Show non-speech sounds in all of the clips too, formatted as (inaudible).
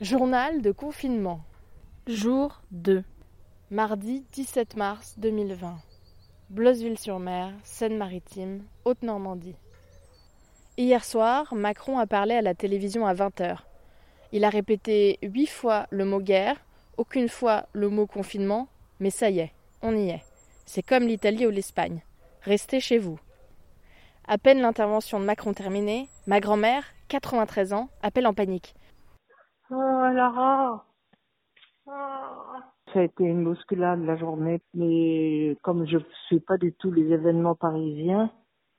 Journal de confinement. Jour 2. Mardi 17 mars 2020. Blosseville-sur-Mer, Seine-Maritime, Haute-Normandie. Hier soir, Macron a parlé à la télévision à 20h. Il a répété huit fois le mot guerre, aucune fois le mot confinement, mais ça y est, on y est. C'est comme l'Italie ou l'Espagne. Restez chez vous. À peine l'intervention de Macron terminée, ma grand-mère, 93 ans, appelle en panique. Oh, Lara oh. Ça a été une bousculade la journée, mais comme je ne suis pas du tout les événements parisiens,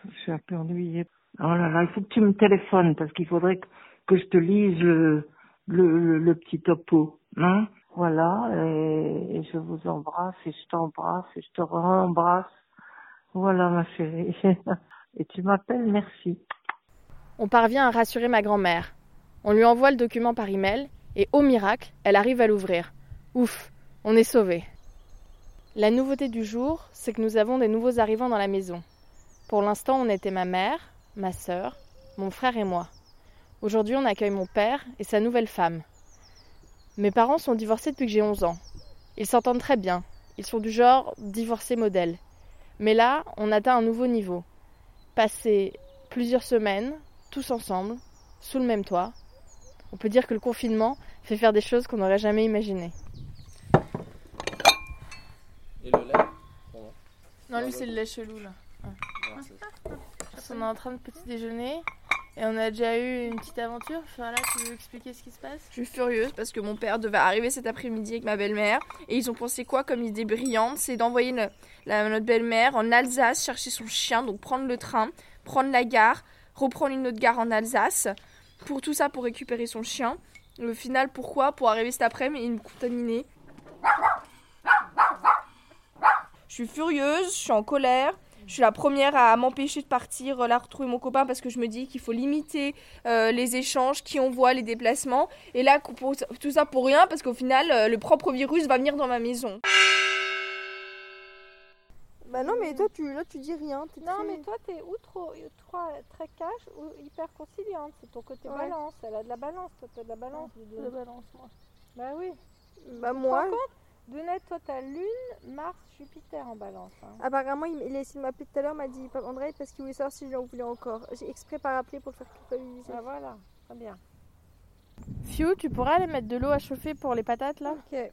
je suis un peu ennuyée. Oh là là, il faut que tu me téléphones parce qu'il faudrait que, que, je te lise le, le, le, petit topo. Hein voilà, et, et, je vous embrasse et je t'embrasse et je te rembrasse. Voilà ma chérie. (laughs) Et tu m'appelles, merci. On parvient à rassurer ma grand-mère. On lui envoie le document par email et au miracle, elle arrive à l'ouvrir. Ouf, on est sauvé. La nouveauté du jour, c'est que nous avons des nouveaux arrivants dans la maison. Pour l'instant, on était ma mère, ma sœur, mon frère et moi. Aujourd'hui, on accueille mon père et sa nouvelle femme. Mes parents sont divorcés depuis que j'ai 11 ans. Ils s'entendent très bien. Ils sont du genre divorcés modèle. Mais là, on atteint un nouveau niveau. Passer plusieurs semaines, tous ensemble, sous le même toit, on peut dire que le confinement fait faire des choses qu'on n'aurait jamais imaginées. Et le lait Non, lui, c'est le lait chelou, là. On est en train de petit déjeuner et on a déjà eu une petite aventure. Voilà, tu veux expliquer ce qui se passe? Je suis furieuse parce que mon père devait arriver cet après-midi avec ma belle-mère et ils ont pensé quoi comme idée brillante? C'est d'envoyer notre belle-mère en Alsace chercher son chien, donc prendre le train, prendre la gare, reprendre une autre gare en Alsace. Pour tout ça, pour récupérer son chien. Le final, pourquoi? Pour arriver cet après-midi et me contaminer. Je suis furieuse, je suis en colère. Je suis la première à m'empêcher de partir là retrouver mon copain parce que je me dis qu'il faut limiter euh, les échanges, qui on voit, les déplacements. Et là, tout ça pour rien parce qu'au final, euh, le propre virus va venir dans ma maison. Bah non, mais toi, tu, là, tu dis rien. Non, mais toi, t'es ou trop, très cash ou hyper conciliante. C'est ton côté balance. Elle a de la balance. Toi, t'as de la balance. de la balance, moi. Bah oui. Bah moi. Donette, toi, t'as Lune, Mars, Jupiter en balance. Hein. Apparemment, il, il a essayé de m'appeler tout à l'heure, m'a dit André parce qu'il voulait savoir si je l'en voulais encore. J'ai exprès pas rappelé pour le faire culpabiliser. Ah voilà, très bien. Fiu, tu pourras aller mettre de l'eau à chauffer pour les patates là? Ok.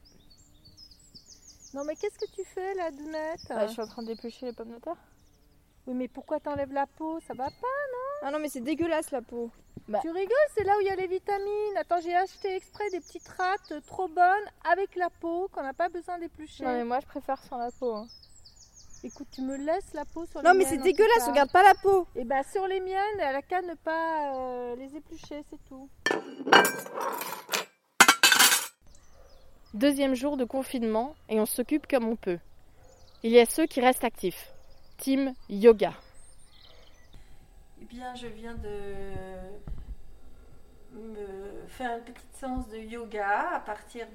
Non mais qu'est-ce que tu fais là, Dounette? Bah, Je suis en train déplucher les pommes de terre. Oui mais pourquoi t'enlèves la peau? Ça va pas, non? Ah non mais c'est dégueulasse la peau. Bah. Tu rigoles, c'est là où il y a les vitamines. Attends, j'ai acheté exprès des petites râtes trop bonnes avec la peau qu'on n'a pas besoin d'éplucher. Non mais moi je préfère sans la peau. Hein. Écoute, tu me laisses la peau sur les miennes. Non mais c'est dégueulasse, regarde pas la peau. Et eh bah sur les miennes, elle a qu'à ne pas euh, les éplucher, c'est tout. Deuxième jour de confinement et on s'occupe comme on peut. Il y a ceux qui restent actifs. Team Yoga. Eh bien, je viens de me faire une petite séance de yoga à partir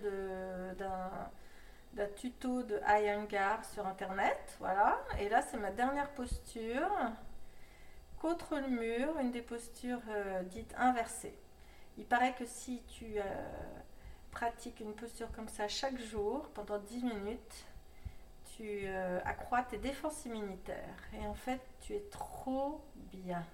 d'un tuto de Iyengar sur internet. Voilà. Et là, c'est ma dernière posture. Contre le mur, une des postures euh, dites inversées. Il paraît que si tu euh, pratiques une posture comme ça chaque jour pendant 10 minutes, tu euh, accrois tes défenses immunitaires. Et en fait, tu es trop bien.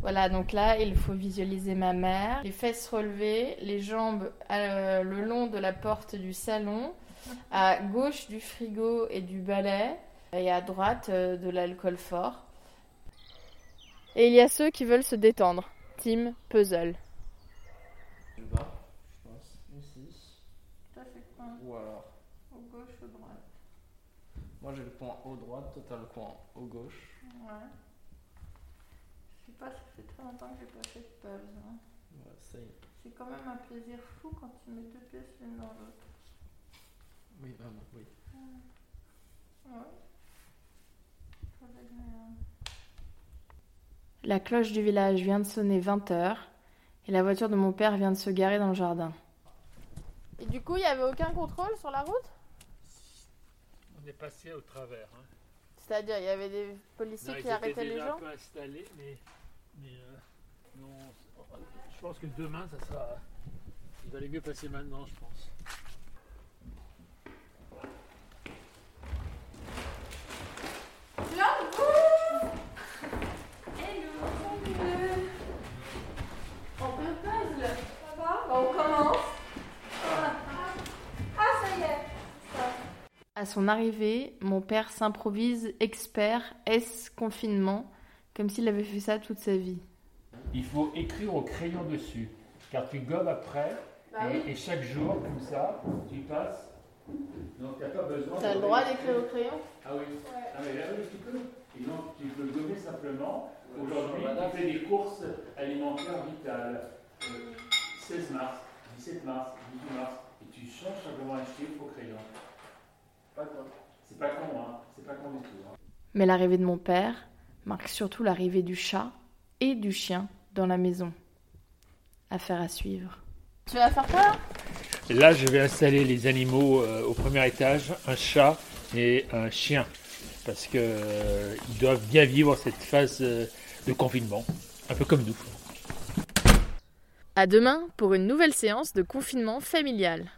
Voilà, donc là, il faut visualiser ma mère, les fesses relevées, les jambes euh, le long de la porte du salon, (laughs) à gauche du frigo et du balai, et à droite euh, de l'alcool fort. Et il y a ceux qui veulent se détendre. Team Puzzle. Bas, je pense, ici. Quoi Ou alors Au gauche, ou droite Moi j'ai le point au droite, toi t'as le point au gauche. Ouais pas, ça fait très longtemps que j'ai pas fait de pause. Hein. c'est quand même un plaisir fou quand tu mets deux pièces l'une dans l'autre. Oui, vraiment, oui. Ouais. La cloche du village vient de sonner 20 h et la voiture de mon père vient de se garer dans le jardin. Et du coup, il n'y avait aucun contrôle sur la route? On est passé au travers. Hein. C'est-à-dire, il y avait des policiers qui arrêtaient les gens? un peu installés, mais mais euh, non, je pense que demain, ça sera. Ça allait mieux passer maintenant, je pense. On peut puzzle. Ça va On commence. Ah, ça y est. À son arrivée, mon père s'improvise expert S confinement, comme s'il avait fait ça toute sa vie. Il faut écrire au crayon dessus, car tu gommes après, Bah et, et chaque jour, comme ça, tu passes. Donc tu n'as pas besoin. T'as le droit d'écrire au crayon? Ah oui. Ah oui, là, oui, tu peux. Et donc tu peux gommer simplement. Aujourd'hui, tu fais des courses alimentaires vitales. Euh, 16 mars, 17 mars, 18 mars, et tu changes simplement un chiffre au crayon. Pas con. C'est pas con, hein. C'est pas con du tout. hein. Mais l'arrivée de mon père marque surtout l'arrivée du chat et du chien dans la maison. Affaire à suivre. Tu vas faire quoi? Là, je vais installer les animaux euh, au premier étage, un chat et un chien, parce que euh, ils doivent bien vivre cette phase euh, de confinement, un peu comme nous. À demain pour une nouvelle séance de confinement familial.